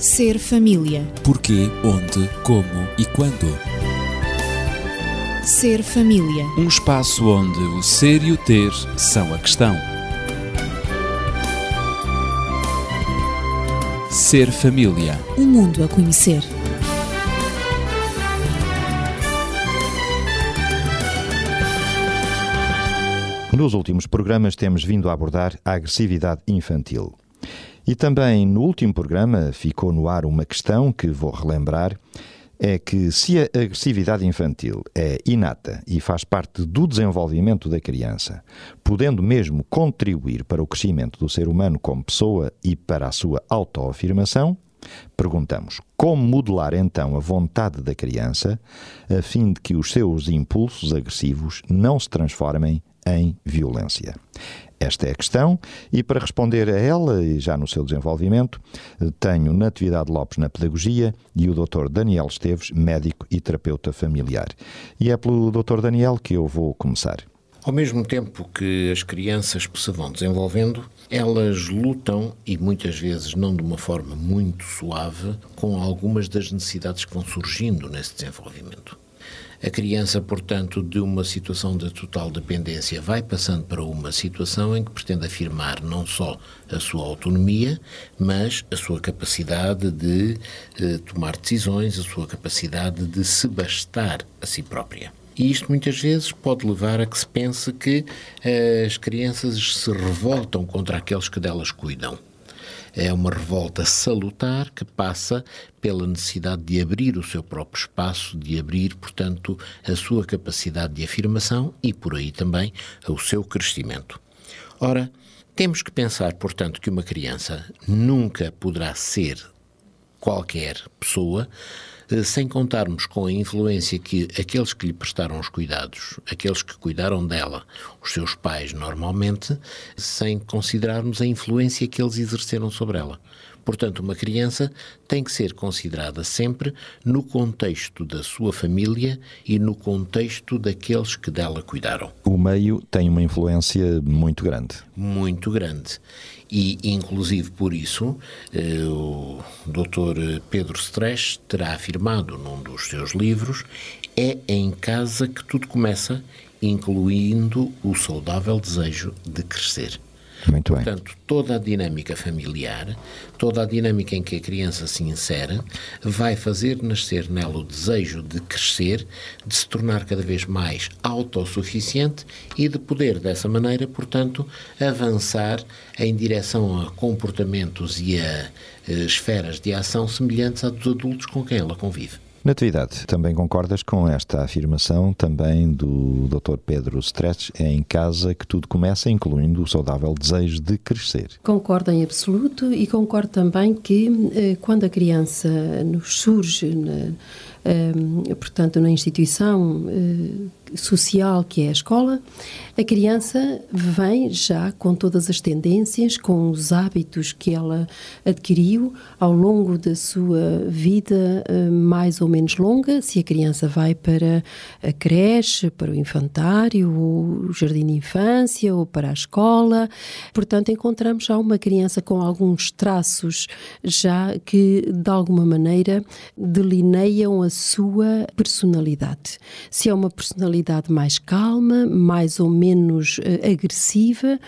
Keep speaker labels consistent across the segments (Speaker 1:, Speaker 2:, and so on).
Speaker 1: Ser família.
Speaker 2: Porquê, onde, como e quando.
Speaker 1: Ser família.
Speaker 2: Um espaço onde o ser e o ter são a questão. Ser família.
Speaker 1: Um mundo a conhecer.
Speaker 3: Nos últimos programas temos vindo a abordar a agressividade infantil. E também no último programa ficou no ar uma questão que vou relembrar: é que se a agressividade infantil é inata e faz parte do desenvolvimento da criança, podendo mesmo contribuir para o crescimento do ser humano como pessoa e para a sua autoafirmação, perguntamos como modelar então a vontade da criança a fim de que os seus impulsos agressivos não se transformem em violência. Esta é a questão, e para responder a ela, e já no seu desenvolvimento, tenho Natividade Lopes na Pedagogia e o Dr. Daniel Esteves, médico e terapeuta familiar. E é pelo Dr. Daniel que eu vou começar.
Speaker 4: Ao mesmo tempo que as crianças se vão desenvolvendo, elas lutam, e muitas vezes não de uma forma muito suave, com algumas das necessidades que vão surgindo nesse desenvolvimento. A criança, portanto, de uma situação de total dependência, vai passando para uma situação em que pretende afirmar não só a sua autonomia, mas a sua capacidade de eh, tomar decisões, a sua capacidade de se bastar a si própria. E isto muitas vezes pode levar a que se pense que eh, as crianças se revoltam contra aqueles que delas cuidam. É uma revolta salutar que passa pela necessidade de abrir o seu próprio espaço, de abrir, portanto, a sua capacidade de afirmação e, por aí também, o seu crescimento. Ora, temos que pensar, portanto, que uma criança nunca poderá ser qualquer pessoa sem contarmos com a influência que aqueles que lhe prestaram os cuidados, aqueles que cuidaram dela, os seus pais normalmente, sem considerarmos a influência que eles exerceram sobre ela. Portanto, uma criança tem que ser considerada sempre no contexto da sua família e no contexto daqueles que dela cuidaram.
Speaker 3: O meio tem uma influência muito grande.
Speaker 4: Muito grande. E, inclusive por isso, eh, o Dr. Pedro Stresch terá afirmado num dos seus livros: é em casa que tudo começa, incluindo o saudável desejo de crescer.
Speaker 3: Muito bem.
Speaker 4: Portanto, toda a dinâmica familiar, toda a dinâmica em que a criança se insere, vai fazer nascer nela o desejo de crescer, de se tornar cada vez mais autossuficiente e de poder, dessa maneira, portanto, avançar em direção a comportamentos e a, a esferas de ação semelhantes à dos adultos com quem ela convive.
Speaker 3: Natividade, também concordas com esta afirmação também do Dr. Pedro Stretch, é em casa que tudo começa, incluindo o saudável desejo de crescer?
Speaker 5: Concordo em absoluto e concordo também que eh, quando a criança nos surge, portanto, na instituição eh, social que é a escola, a criança vem já com todas as tendências, com os hábitos que ela adquiriu ao longo da sua vida eh, mais ou menos longa. Se a criança vai para a creche, para o infantário, o jardim de infância ou para a escola, portanto, encontramos já uma criança com alguns traços já que de alguma maneira delineiam a sua personalidade. Se é uma personalidade mais calma, mais ou menos uh, agressiva,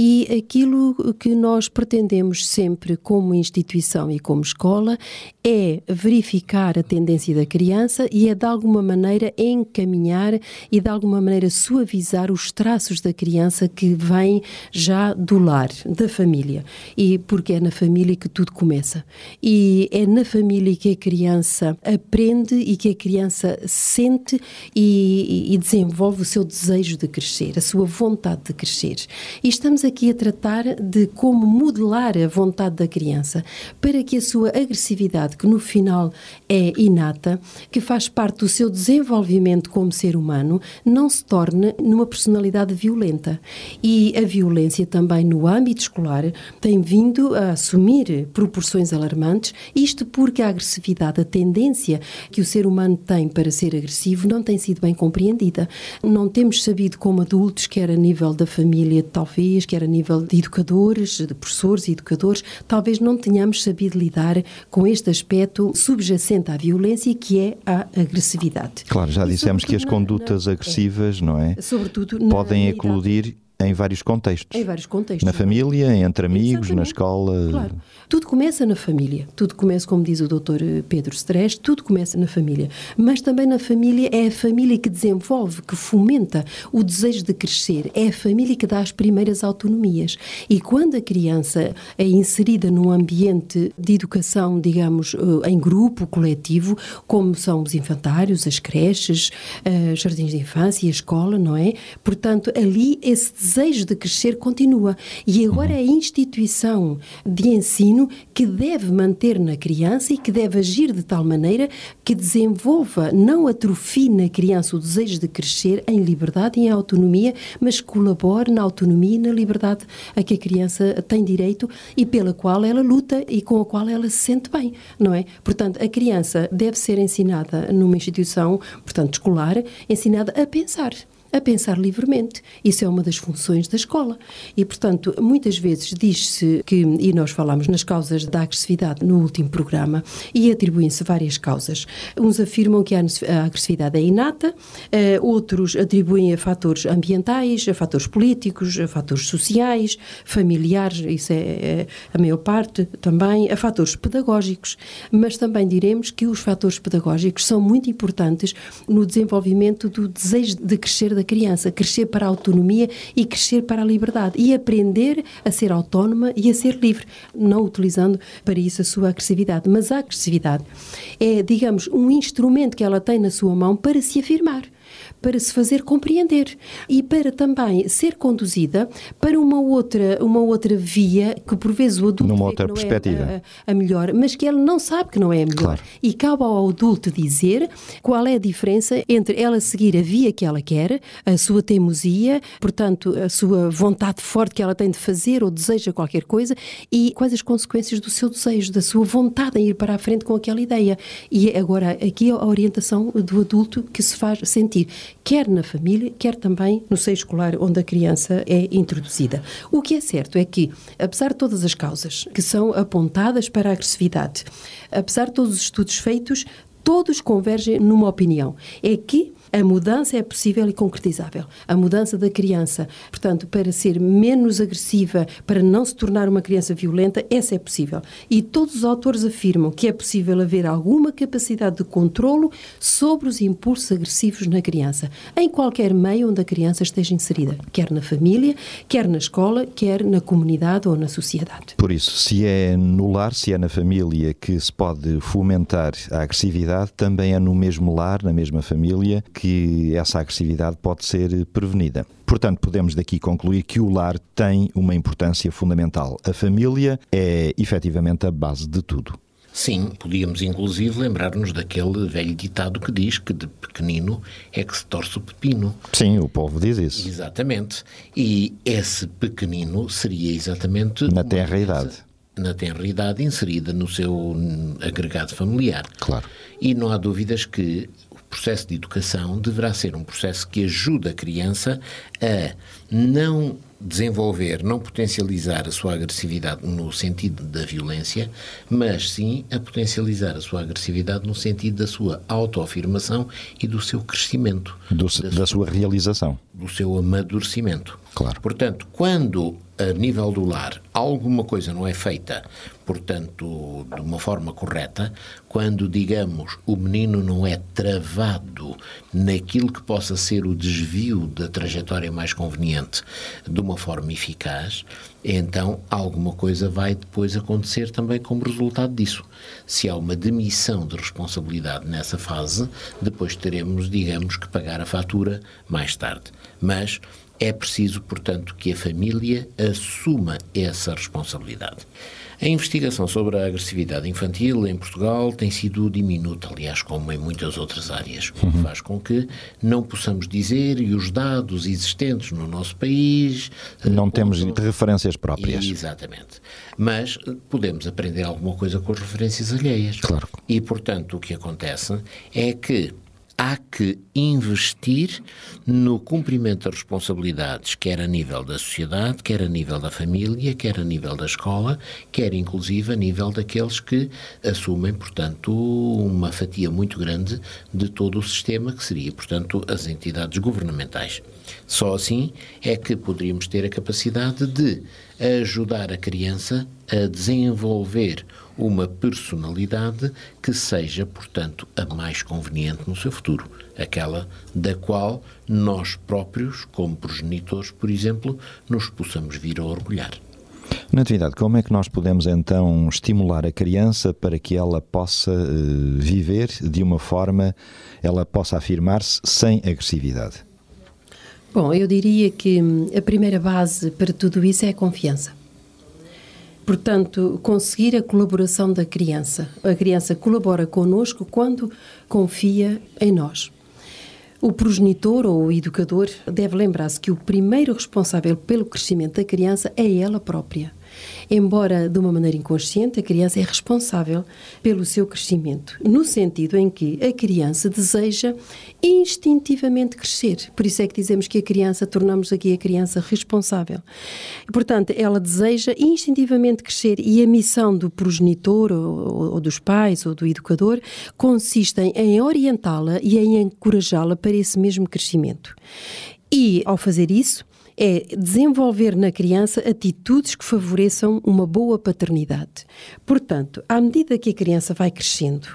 Speaker 5: e aquilo que nós pretendemos sempre como instituição e como escola é verificar a tendência da criança e é de alguma maneira encaminhar e de alguma maneira suavizar os traços da criança que vem já do lar, da família. E porque é na família que tudo começa. E é na família que a criança aprende e que a criança sente e, e desenvolve o seu desejo de crescer, a sua vontade de crescer. E estamos aqui a tratar de como modelar a vontade da criança para que a sua agressividade, que no final é inata, que faz parte do seu desenvolvimento como ser humano, não se torne numa personalidade violenta. E a violência também no âmbito escolar tem vindo a assumir proporções alarmantes, isto porque a agressividade, a tendência que o ser humano tem para ser agressivo não tem sido bem compreendida. Não temos sabido como adultos, quer a nível da família, talvez, quer quer a nível de educadores, de professores e educadores, talvez não tenhamos sabido lidar com este aspecto subjacente à violência que é a agressividade.
Speaker 3: Claro, já
Speaker 5: E
Speaker 3: dissemos que as condutas
Speaker 5: na-
Speaker 3: agressivas, não é?
Speaker 5: é, sobretudo
Speaker 3: Podem
Speaker 5: na
Speaker 3: eclodir em vários contextos.
Speaker 5: em vários contextos.
Speaker 3: Na família, entre amigos, na
Speaker 5: Exatamente.
Speaker 3: escola.
Speaker 5: Claro. Tudo começa na família. Tudo começa, como diz o doutor Pedro Stress, tudo começa na família. Mas também na família é a família que desenvolve, que fomenta o desejo de crescer. É a família que dá as primeiras autonomias. E quando a criança é inserida num ambiente de educação, digamos, eh, em grupo, coletivo, como são os infantários, as creches, eh, jardins de infância e a escola, não é? Portanto, ali esse desejo de crescer continua. E agora é a instituição de ensino que deve manter na criança e que deve agir de tal maneira que desenvolva, não atrofie na criança o desejo de crescer em liberdade e em autonomia, mas colabore na autonomia e na liberdade a que a criança tem direito e pela qual ela luta e com a qual ela se sente bem, não é? Portanto, a criança deve ser ensinada numa instituição, portanto, escolar, ensinada a pensar a pensar livremente. Isso é uma das funções da escola. E, portanto, muitas vezes diz-se que, e nós falámos nas causas da agressividade no último programa, e atribuem-se várias causas. Uns afirmam que a agressividade é inata, eh, outros atribuem a fatores ambientais, a fatores políticos, a fatores sociais, familiares, isso é, é a maior parte também, a fatores pedagógicos. Mas também diremos que os fatores pedagógicos são muito importantes no desenvolvimento do desejo de crescer da criança, crescer para a autonomia e crescer para a liberdade e aprender a ser autónoma e a ser livre, não utilizando para isso a sua agressividade. Mas a agressividade é, digamos, um instrumento que ela tem na sua mão para se afirmar para se fazer compreender e para também ser conduzida para uma outra, uma outra via que por vezes o adulto
Speaker 3: Numa outra
Speaker 5: não
Speaker 3: perspectiva.
Speaker 5: é a, a melhor, mas que ele não sabe que não é a melhor.
Speaker 3: Claro.
Speaker 5: E cabe ao adulto dizer qual é a diferença entre ela seguir a via que ela quer, a sua teimosia, portanto, a sua vontade forte que ela tem de fazer ou deseja qualquer coisa e quais as consequências do seu desejo, da sua vontade em ir para a frente com aquela ideia. E agora, aqui a orientação do adulto que se faz sentir, quer na família, quer também no seio escolar onde a criança é introduzida. O que é certo é que, apesar de todas as causas que são apontadas para a agressividade, apesar de todos os estudos feitos, todos convergem numa opinião: é que a mudança é possível e concretizável. A mudança da criança, portanto, para ser menos agressiva, para não se tornar uma criança violenta, essa é possível. E todos os autores afirmam que é possível haver alguma capacidade de controlo sobre os impulsos agressivos na criança, em qualquer meio onde a criança esteja inserida, quer na família, quer na escola, quer na comunidade ou na sociedade.
Speaker 3: Por isso, se é no lar, se é na família que se pode fomentar a agressividade, também é no mesmo lar, na mesma família, que essa agressividade pode ser prevenida. Portanto, podemos daqui concluir que o lar tem uma importância fundamental. A família é efetivamente a base de tudo.
Speaker 4: Sim, podíamos inclusive lembrar-nos daquele velho ditado que diz que de pequenino é que se torce o pepino.
Speaker 3: Sim, o povo diz isso.
Speaker 4: Exatamente. E esse pequenino seria exatamente.
Speaker 3: Na
Speaker 4: uma
Speaker 3: tenra
Speaker 4: criança-
Speaker 3: idade.
Speaker 4: Na tenra idade, inserida no seu agregado familiar.
Speaker 3: Claro.
Speaker 4: E não há dúvidas que o processo de educação deverá ser um processo que ajude a criança a não desenvolver, não potencializar a sua agressividade no sentido da violência, mas sim a potencializar a sua agressividade no sentido da sua autoafirmação e do seu crescimento,
Speaker 3: Do- da sua realização.
Speaker 4: do seu amadurecimento.
Speaker 3: Claro.
Speaker 4: Portanto, quando a nível do lar alguma coisa não é feita, portanto, de uma forma correta, quando, digamos, o menino não é travado naquilo que possa ser o desvio da trajetória mais conveniente de uma forma eficaz, então alguma coisa vai depois acontecer também como resultado disso. Se há uma demissão de responsabilidade nessa fase, depois teremos, digamos, que pagar a fatura mais tarde. Mas é preciso, portanto, que a família assuma essa responsabilidade. A investigação sobre a agressividade infantil em Portugal tem sido diminuta, aliás, como em muitas outras áreas, o que faz com que não possamos dizer e os dados existentes no nosso país. eh,
Speaker 3: Não temos referências próprias.
Speaker 4: Exatamente. Mas eh, podemos aprender alguma coisa com as referências alheias.
Speaker 3: Claro.
Speaker 4: E, portanto, o que acontece é que há que investir no cumprimento das responsabilidades, quer a nível da sociedade, quer a nível da família, quer a nível da escola, quer inclusive a nível daqueles que assumem, portanto, uma fatia muito grande de todo o sistema, que seria, portanto, as entidades governamentais. Só assim é que poderíamos ter a capacidade de ajudar a criança a desenvolver uma personalidade que seja, portanto, a mais conveniente no seu futuro, aquela da qual nós próprios, como progenitores, por exemplo, nos possamos vir a orgulhar.
Speaker 3: Natividade, como é que nós podemos então estimular a criança para que ela possa uh, viver de uma forma, ela possa afirmar-se sem agressividade?
Speaker 5: Bom, eu diria que hum, a primeira base para tudo isso é a confiança. Portanto, conseguir a colaboração da criança. A criança colabora connosco quando confia em nós. O progenitor ou o educador deve lembrar-se que o primeiro responsável pelo crescimento da criança é ela própria. Embora de uma maneira inconsciente, a criança é responsável pelo seu crescimento, no sentido em que a criança deseja instintivamente crescer. Por isso é que dizemos que a criança, tornamos aqui a criança responsável. Portanto, ela deseja instintivamente crescer e a missão do progenitor ou, ou dos pais ou do educador consiste em orientá-la e em encorajá-la para esse mesmo crescimento. E, ao fazer isso, é desenvolver na criança atitudes que favoreçam uma boa paternidade. Portanto, à medida que a criança vai crescendo,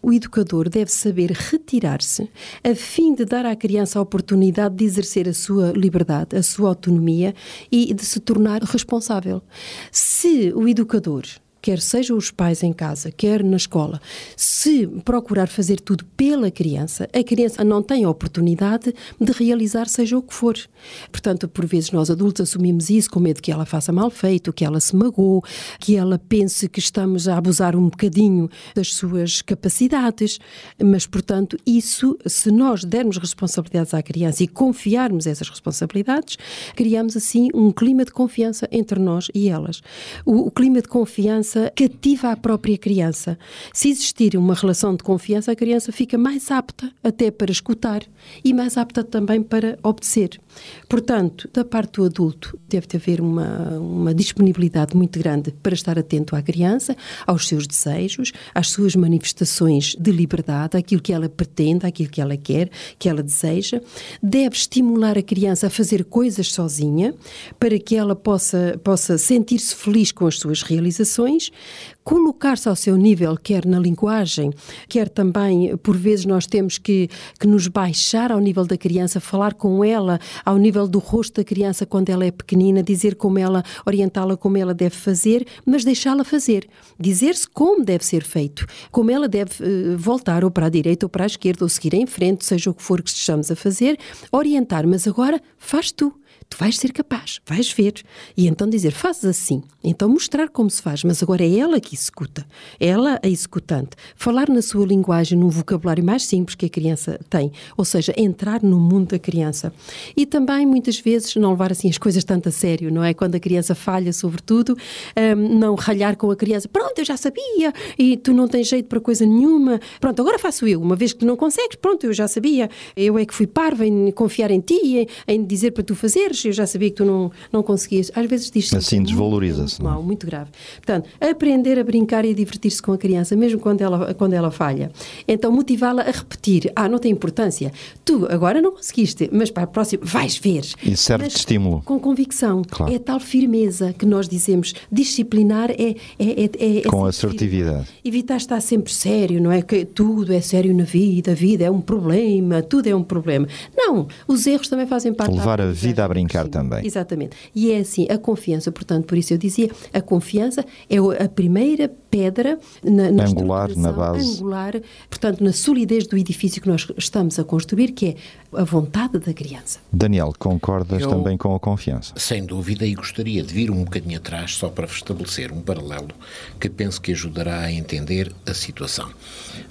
Speaker 5: o educador deve saber retirar-se a fim de dar à criança a oportunidade de exercer a sua liberdade, a sua autonomia e de se tornar responsável. Se o educador quer sejam os pais em casa, quer na escola, se procurar fazer tudo pela criança, a criança não tem a oportunidade de realizar seja o que for. Portanto, por vezes nós adultos assumimos isso com medo que ela faça mal feito, que ela se magoe, que ela pense que estamos a abusar um bocadinho das suas capacidades. Mas, portanto, isso, se nós dermos responsabilidades à criança e confiarmos essas responsabilidades, criamos assim um clima de confiança entre nós e elas. O, o clima de confiança cativa a própria criança. Se existir uma relação de confiança, a criança fica mais apta até para escutar e mais apta também para obedecer. Portanto, da parte do adulto, deve haver uma, uma disponibilidade muito grande para estar atento à criança, aos seus desejos, às suas manifestações de liberdade, aquilo que ela pretende, aquilo que ela quer, que ela deseja. Deve estimular a criança a fazer coisas sozinha, para que ela possa, possa sentir-se feliz com as suas realizações, colocar-se ao seu nível, quer na linguagem, quer também, por vezes, nós temos que, que nos baixar ao nível da criança, falar com ela ao nível do rosto da criança quando ela é pequenina, dizer como ela, orientá-la como ela deve fazer, mas deixá-la fazer. Dizer-se como deve ser feito, como ela deve uh, voltar ou para a direita ou para a esquerda, ou seguir em frente, seja o que for que estejamos a fazer, orientar, mas agora faz tu tu vais ser capaz, vais ver. E então dizer, fazes assim. Então mostrar como se faz, mas agora é ela que executa, ela a executante. Falar na sua linguagem, num vocabulário mais simples que a criança tem, ou seja, entrar no mundo da criança. E também, muitas vezes, não levar assim as coisas tanto a sério, não é? Quando a criança falha, sobretudo, um, não ralhar com a criança. Pronto, eu já sabia e tu não tens jeito para coisa nenhuma. Pronto, agora faço eu. Uma vez que tu não consegues, pronto, eu já sabia. Eu é que fui parva em confiar em ti, em, em dizer para tu fazeres eu já sabia que tu não, não conseguias. Às vezes diz
Speaker 3: Assim desvaloriza-se.
Speaker 5: Muito, é? mal, muito grave. Portanto, aprender a brincar e a divertir-se com a criança, mesmo quando ela, quando ela falha. Então, motivá-la a repetir. Ah, não tem importância. Tu agora não conseguiste, mas para a próxima vais ver.
Speaker 3: E serve de estímulo.
Speaker 5: Com convicção. Claro. É tal firmeza que nós dizemos. Disciplinar é. é, é, é,
Speaker 3: é com assertividade.
Speaker 5: Evitar estar sempre sério, não é? Que tudo é sério na vida, a vida é um problema, tudo é um problema. Não, os erros também fazem parte
Speaker 3: Levar a vida brincar brincar também.
Speaker 5: Exatamente. E é assim, a confiança, portanto, por isso eu dizia, a confiança é a primeira pedra na, na
Speaker 3: angular, na base.
Speaker 5: Angular, portanto, na solidez do edifício que nós estamos a construir, que é a vontade da criança.
Speaker 3: Daniel, concordas eu, também com a confiança?
Speaker 4: Sem dúvida, e gostaria de vir um bocadinho atrás só para estabelecer um paralelo que penso que ajudará a entender a situação.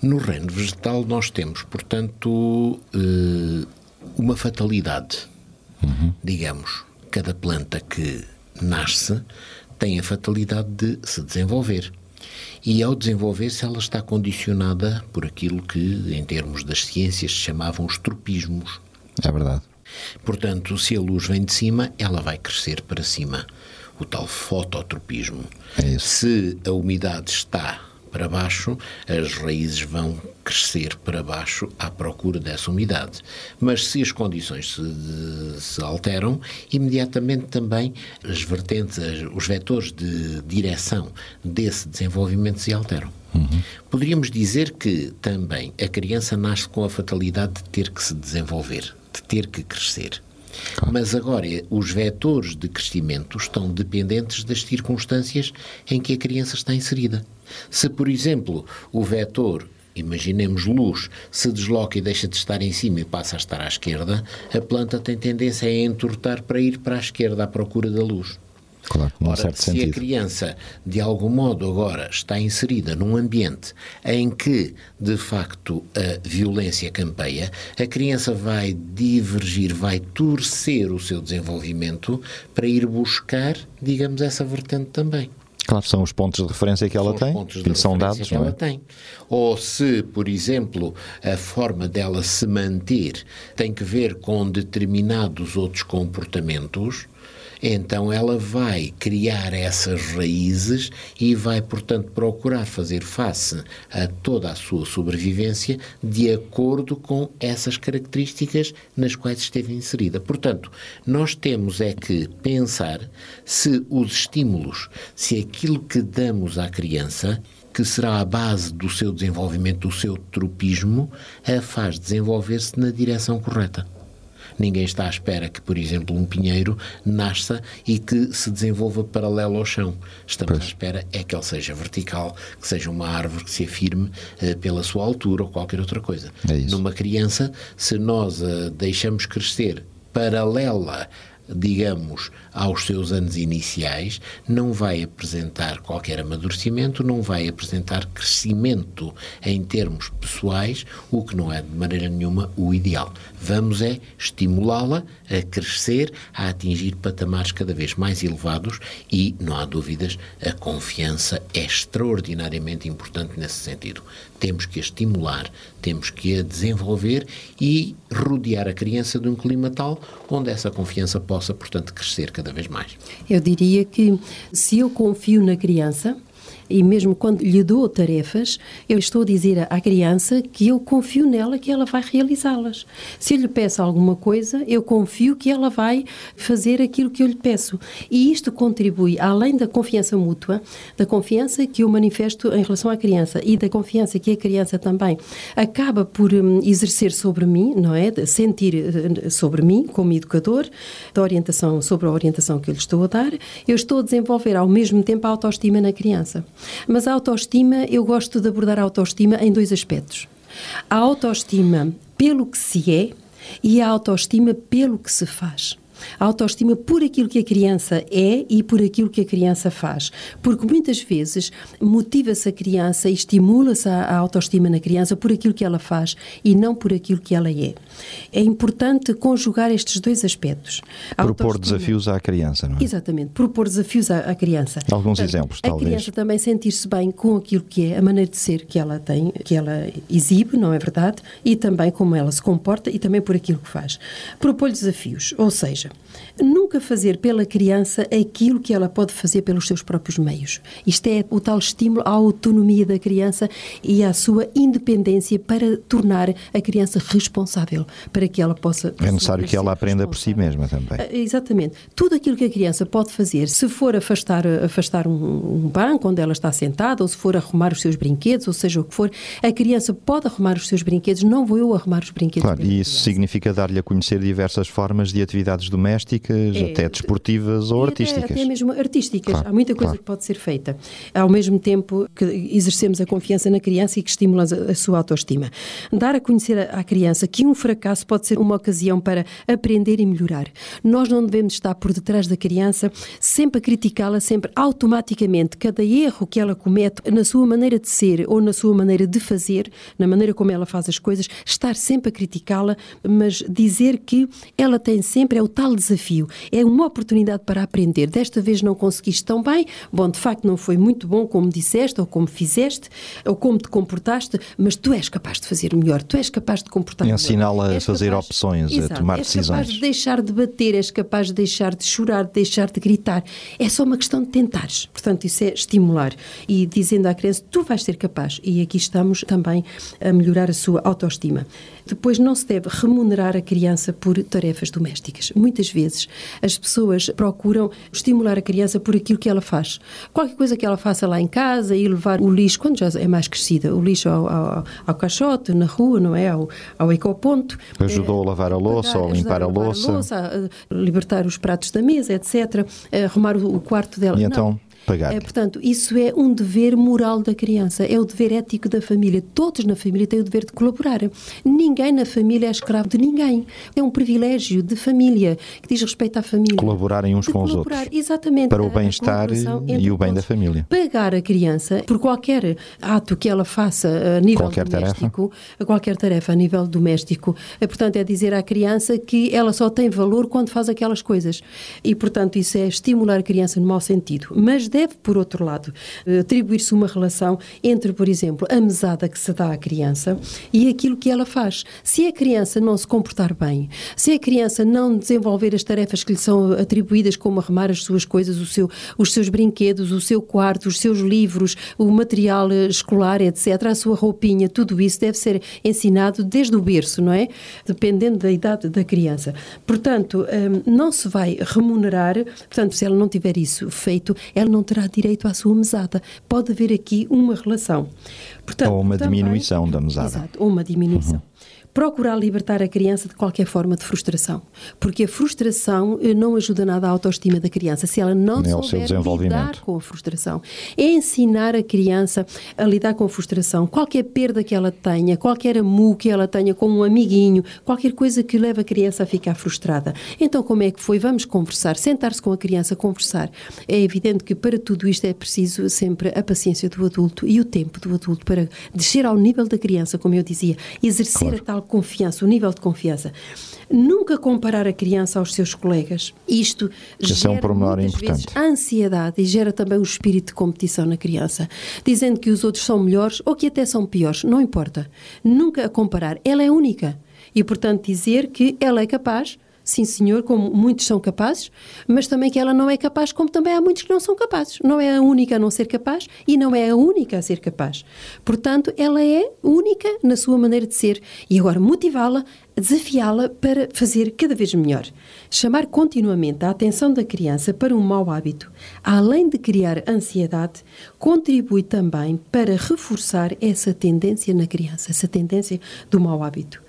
Speaker 4: No reino vegetal nós temos, portanto, eh, uma fatalidade Uhum. Digamos, cada planta que nasce tem a fatalidade de se desenvolver. E ao desenvolver-se, ela está condicionada por aquilo que, em termos das ciências, se chamavam os tropismos.
Speaker 3: É verdade.
Speaker 4: Portanto, se a luz vem de cima, ela vai crescer para cima. O tal fototropismo.
Speaker 3: É isso.
Speaker 4: Se a umidade está para baixo, as raízes vão crescer para baixo à procura dessa umidade. Mas se as condições se, se alteram, imediatamente também as vertentes, os vetores de direção desse desenvolvimento se alteram. Uhum. Poderíamos dizer que também a criança nasce com a fatalidade de ter que se desenvolver, de ter que crescer. Mas agora, os vetores de crescimento estão dependentes das circunstâncias em que a criança está inserida. Se, por exemplo, o vetor imaginemos luz, se desloca e deixa de estar em cima e passa a estar à esquerda, a planta tem tendência a entortar para ir para a esquerda à procura da luz.
Speaker 3: Claro, num
Speaker 4: Ora,
Speaker 3: certo
Speaker 4: se
Speaker 3: sentido.
Speaker 4: a criança, de algum modo, agora está inserida num ambiente em que, de facto, a violência campeia, a criança vai divergir, vai torcer o seu desenvolvimento para ir buscar, digamos, essa vertente também.
Speaker 3: Claro, são os pontos de referência que ela
Speaker 4: São
Speaker 3: tem, que lhe são dados,
Speaker 4: que
Speaker 3: não
Speaker 4: ela
Speaker 3: é?
Speaker 4: tem. Ou se, por exemplo, a forma dela se manter tem que ver com determinados outros comportamentos, então ela vai criar essas raízes e vai, portanto, procurar fazer face a toda a sua sobrevivência de acordo com essas características nas quais esteve inserida. Portanto, nós temos é que pensar se os estímulos, se aquilo que damos à criança que será a base do seu desenvolvimento, do seu tropismo, a faz desenvolver-se na direção correta. Ninguém está à espera que, por exemplo, um pinheiro nasça e que se desenvolva paralelo ao chão. Estamos
Speaker 3: Pois.
Speaker 4: à espera é que ele seja vertical, que seja uma árvore que se afirme eh, pela sua altura ou qualquer outra coisa.
Speaker 3: É.
Speaker 4: Numa criança, se nós a deixamos crescer paralela digamos, aos seus anos iniciais, não vai apresentar qualquer amadurecimento, não vai apresentar crescimento em termos pessoais, o que não é de maneira nenhuma o ideal. Vamos é estimulá-la a crescer, a atingir patamares cada vez mais elevados e, não há dúvidas, a confiança é extraordinariamente importante nesse sentido. Temos que a estimular, temos que a desenvolver e rodear a criança de um clima tal onde essa confiança possa, portanto, crescer cada vez mais.
Speaker 5: Eu diria que se eu confio na criança, e mesmo quando lhe dou tarefas, eu estou a dizer à criança que eu confio nela, que ela vai realizá-las. Se eu lhe peço alguma coisa, eu confio que ela vai fazer aquilo que eu lhe peço. E isto contribui, além da confiança mútua, da confiança que eu manifesto em relação à criança e da confiança que a criança também acaba por hum, exercer sobre mim, não é? De sentir eh, sobre mim, como educador, da orientação, sobre a orientação que eu lhe estou a dar, eu estou a desenvolver ao mesmo tempo a autoestima na criança. Mas a autoestima, eu gosto de abordar a autoestima em dois aspectos. A autoestima pelo que se é e a autoestima pelo que se faz. A autoestima por aquilo que a criança é e por aquilo que a criança faz. Porque muitas vezes motiva-se a criança e estimula-se a a autoestima na criança por aquilo que ela faz e não por aquilo que ela é. É importante conjugar estes dois aspectos. A
Speaker 3: Propor desafios à criança, não é?
Speaker 5: Exatamente, propor desafios à, à criança.
Speaker 3: Alguns exemplos,
Speaker 5: a
Speaker 3: talvez.
Speaker 5: criança também sentir-se bem com aquilo que é, a maneira de ser que ela tem, que ela exibe, não é verdade? E também como ela se comporta e também por aquilo que faz. Propor desafios, ou seja, nunca fazer pela criança aquilo que ela pode fazer pelos seus próprios meios. Isto é o tal estímulo à autonomia da criança e à sua independência para tornar a criança responsável, para que ela possa.
Speaker 3: É necessário que ela aprenda por si mesma também.
Speaker 5: Ah, Exatamente. Tudo aquilo que a criança pode fazer, se for afastar, afastar um, um banco onde ela está sentada, ou se for arrumar os seus brinquedos, ou seja o que for, a criança pode arrumar os seus brinquedos, não vou eu arrumar os brinquedos.
Speaker 3: Claro, e isso
Speaker 5: criança.
Speaker 3: significa dar-lhe a conhecer diversas formas de atividades domésticas,
Speaker 5: É,
Speaker 3: até desportivas ou
Speaker 5: E até-
Speaker 3: artísticas.
Speaker 5: Até, mesmo artísticas.
Speaker 3: Claro,
Speaker 5: Há muita coisa
Speaker 3: claro.
Speaker 5: que pode ser feita. Ao mesmo tempo que exercemos a confiança na criança e que estimulamos a, a sua autoestima. Dar a conhecer à à criança que um fracasso pode ser uma ocasião para aprender e melhorar. Nós não devemos estar por detrás da criança, sempre a criticá-la, sempre automaticamente. Cada erro que ela comete na sua maneira de ser ou na sua maneira de fazer, na maneira como ela faz as coisas, estar sempre a criticá-la, mas dizer que ela tem sempre é o tal tal desafio. É uma oportunidade para aprender. Desta vez não conseguiste tão bem, bom, de facto não foi muito bom como disseste, ou como fizeste, ou como te comportaste, mas tu és capaz de fazer melhor, tu és capaz de comportar melhor.
Speaker 3: Ensiná-la a
Speaker 5: És
Speaker 3: fazer
Speaker 5: capaz-
Speaker 3: opções, a
Speaker 5: Exato,
Speaker 3: tomar
Speaker 5: és
Speaker 3: decisões.
Speaker 5: capaz de deixar de bater, és capaz de deixar de chorar, de deixar de gritar. É só uma questão de tentares. Portanto, isso é estimular. E dizendo à criança, tu vais ser capaz. E aqui estamos também a melhorar a sua autoestima. Depois, não se deve remunerar a criança por tarefas domésticas. Muitas vezes as pessoas procuram estimular a criança por aquilo que ela faz. Qualquer coisa que ela faça lá em casa e levar o lixo, quando já é mais crescida, o lixo ao, ao, ao caixote, na rua, não é? Ao, ao ecoponto.
Speaker 3: Ajudou a lavar a louça ou a limpar a
Speaker 5: ajudar lavar
Speaker 3: louça.
Speaker 5: a libertar os pratos da mesa, etc., a arrumar o quarto dela.
Speaker 3: E
Speaker 5: Não.
Speaker 3: Pagar-lhe.
Speaker 5: É, portanto, isso é um dever moral da criança, é o dever ético da família. Todos na família têm o dever de colaborar. Ninguém na família é escravo de ninguém. É um privilégio de família que diz respeito à família.
Speaker 3: Colaborarem uns
Speaker 5: De
Speaker 3: com os outros.
Speaker 5: Exatamente.
Speaker 3: Para o bem-estar e o bem da
Speaker 5: todos.
Speaker 3: família.
Speaker 5: Pagar a criança por qualquer ato que ela faça a nível
Speaker 3: Qualquer tarefa.
Speaker 5: doméstico, a qualquer tarefa a nível doméstico, é, portanto, é dizer à criança que ela só tem valor quando faz aquelas coisas. E, portanto, isso é estimular a criança no mau sentido. Mas deve, por outro lado, eh, atribuir-se uma relação entre, por exemplo, a mesada que se dá à criança e aquilo que ela faz. Se a criança não se comportar bem, se a criança não desenvolver as tarefas que lhe são atribuídas, como arrumar as suas coisas, o seu, os seus brinquedos, o seu quarto, os seus livros, o material eh, escolar, etc., a sua roupinha, tudo isso deve ser ensinado desde o berço, não é? Dependendo da idade da criança. Portanto, hum, não se vai remunerar, portanto, se ela não tiver isso feito, ela não terá direito à sua mesada. Pode haver aqui uma relação. Portanto,
Speaker 3: Ou uma
Speaker 5: também-
Speaker 3: diminuição da mesada.
Speaker 5: Exato, ou uma diminuição. Procurar libertar a criança de qualquer forma de frustração, porque a frustração eh, não ajuda nada à autoestima da criança se ela não
Speaker 3: Nem
Speaker 5: souber lidar com a frustração. É ensinar a criança a lidar com a frustração. Qualquer perda que ela tenha, qualquer amu que ela tenha com um amiguinho, qualquer coisa que leve a criança a ficar frustrada. Então, como é que foi? Vamos conversar, sentar-se com a criança, conversar. É evidente que para tudo isto é preciso sempre a paciência do adulto e o tempo do adulto para descer ao nível da criança, como eu dizia, exercer a tal confiança, o nível de confiança. Nunca comparar a criança aos seus colegas. Isto
Speaker 3: Esse é um
Speaker 5: gera muitas
Speaker 3: importante.
Speaker 5: vezes ansiedade e gera também o espírito de competição na criança, dizendo que os outros são melhores ou que até são piores, não importa. Nunca a comparar, ela é única. E, portanto, dizer que ela é capaz, sim senhor, como muitos são capazes, mas também que ela não é capaz, como também há muitos que não são capazes. Não é a única a não ser capaz e não é a única a ser capaz. Portanto, ela é única na sua maneira de ser. E agora motivá-la, desafiá-la para fazer cada vez melhor. Chamar continuamente a atenção da criança para um mau hábito, além de criar ansiedade, contribui também para reforçar essa tendência na criança, essa tendência do mau hábito.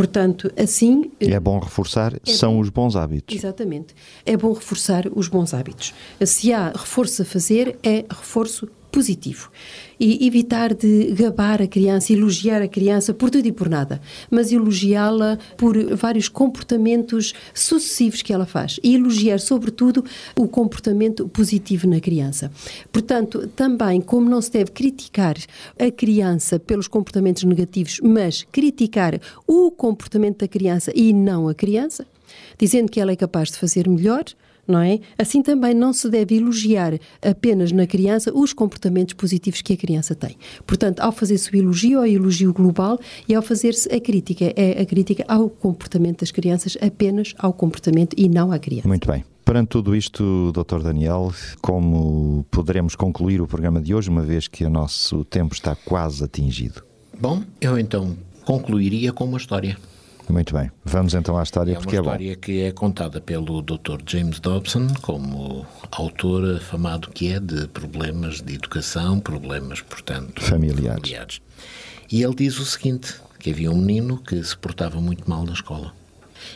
Speaker 5: Portanto, assim.
Speaker 3: E é bom reforçar, são os bons hábitos.
Speaker 5: Exatamente. É bom reforçar os bons hábitos. Se há reforço a fazer, é reforço positivo. E evitar de gabar a criança, elogiar a criança por tudo e por nada, mas elogiá-la por vários comportamentos sucessivos que ela faz. E elogiar, sobretudo, o comportamento positivo na criança. Portanto, também, como não se deve criticar a criança pelos comportamentos negativos, mas criticar o comportamento da criança e não a criança, dizendo que ela é capaz de fazer melhor, não é? Assim também não se deve elogiar apenas na criança os comportamentos positivos que a criança tem. Portanto, ao fazer-se o elogio, ao elogio global e ao fazer-se a crítica, é a crítica ao comportamento das crianças, apenas ao comportamento e não à criança.
Speaker 3: Muito bem. Perante tudo isto, Dr. Daniel, como poderemos concluir o programa de hoje, uma vez que o nosso tempo está quase atingido?
Speaker 4: Bom, eu então concluiria com uma história.
Speaker 3: Muito bem. Vamos então à história,
Speaker 4: É uma
Speaker 3: porque é bom.
Speaker 4: história que é contada pelo Dr. James Dobson, como autor afamado que é de problemas de educação, problemas, portanto,
Speaker 3: Familiares.
Speaker 4: familiares. E ele diz o seguinte, que havia um menino que se portava muito mal na escola.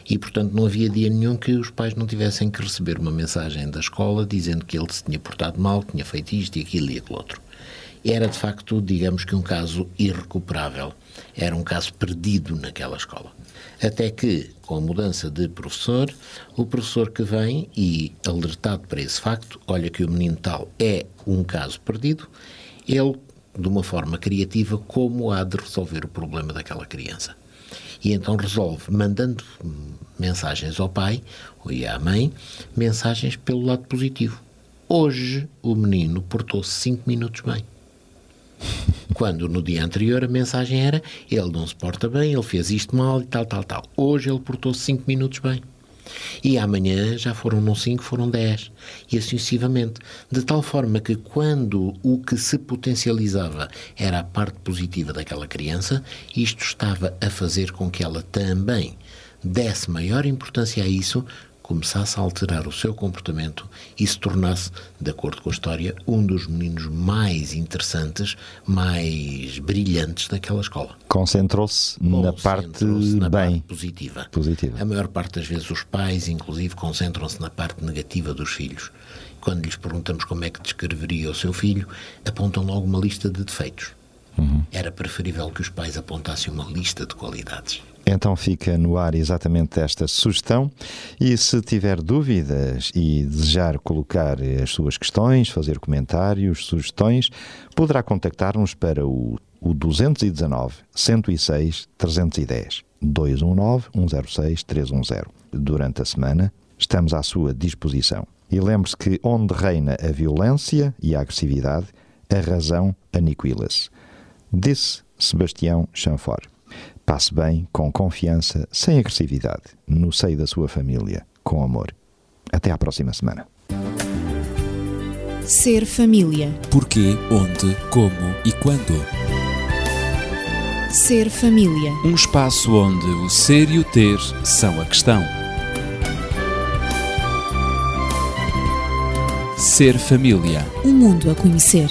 Speaker 4: E, portanto, não havia dia nenhum que os pais não tivessem que receber uma mensagem da escola dizendo que ele se tinha portado mal, que tinha feito isto e aquilo e aquilo outro. Era, de facto, digamos que um caso irrecuperável. Era um caso perdido naquela escola. Até que, com a mudança de professor, o professor que vem e, alertado para esse facto, olha que o menino tal é um caso perdido, ele, de uma forma criativa, como há de resolver o problema daquela criança. E então resolve, mandando mensagens ao pai e à mãe, mensagens pelo lado positivo. Hoje o menino portou-se 5 minutos bem. Quando no dia anterior a mensagem era ele não se porta bem, ele fez isto mal e tal, tal, tal. Hoje ele portou-se 5 minutos bem. E amanhã já foram não 5, foram 10. E assim sucessivamente. De tal forma que quando o que se potencializava era a parte positiva daquela criança, isto estava a fazer com que ela também desse maior importância a isso, começasse a alterar o seu comportamento e se tornasse, de acordo com a história, um dos meninos mais interessantes, mais brilhantes daquela escola.
Speaker 3: Concentrou-se na parte
Speaker 4: na
Speaker 3: bem
Speaker 4: parte positiva.
Speaker 3: positiva.
Speaker 4: A maior parte das vezes os pais, inclusive, concentram-se na parte negativa dos filhos. Quando lhes perguntamos como é que descreveria o seu filho, apontam logo uma lista de defeitos. Era preferível que os pais apontassem uma lista de qualidades.
Speaker 3: Então fica no ar exatamente esta sugestão e se tiver dúvidas e desejar colocar as suas questões, fazer comentários, sugestões, poderá contactar-nos para o, o 219 106 310 219 106 310. Durante a semana estamos à sua disposição. E lembre-se que onde reina a violência e a agressividade, a razão aniquila-se. Disse Sebastião Chanfort. Passe bem, com confiança, sem agressividade, no seio da sua família, com amor. Até à próxima semana.
Speaker 1: Ser família.
Speaker 2: Porquê, onde, como e quando.
Speaker 1: Ser família.
Speaker 2: Um espaço onde o ser e o ter são a questão. Ser família.
Speaker 1: Um mundo a conhecer.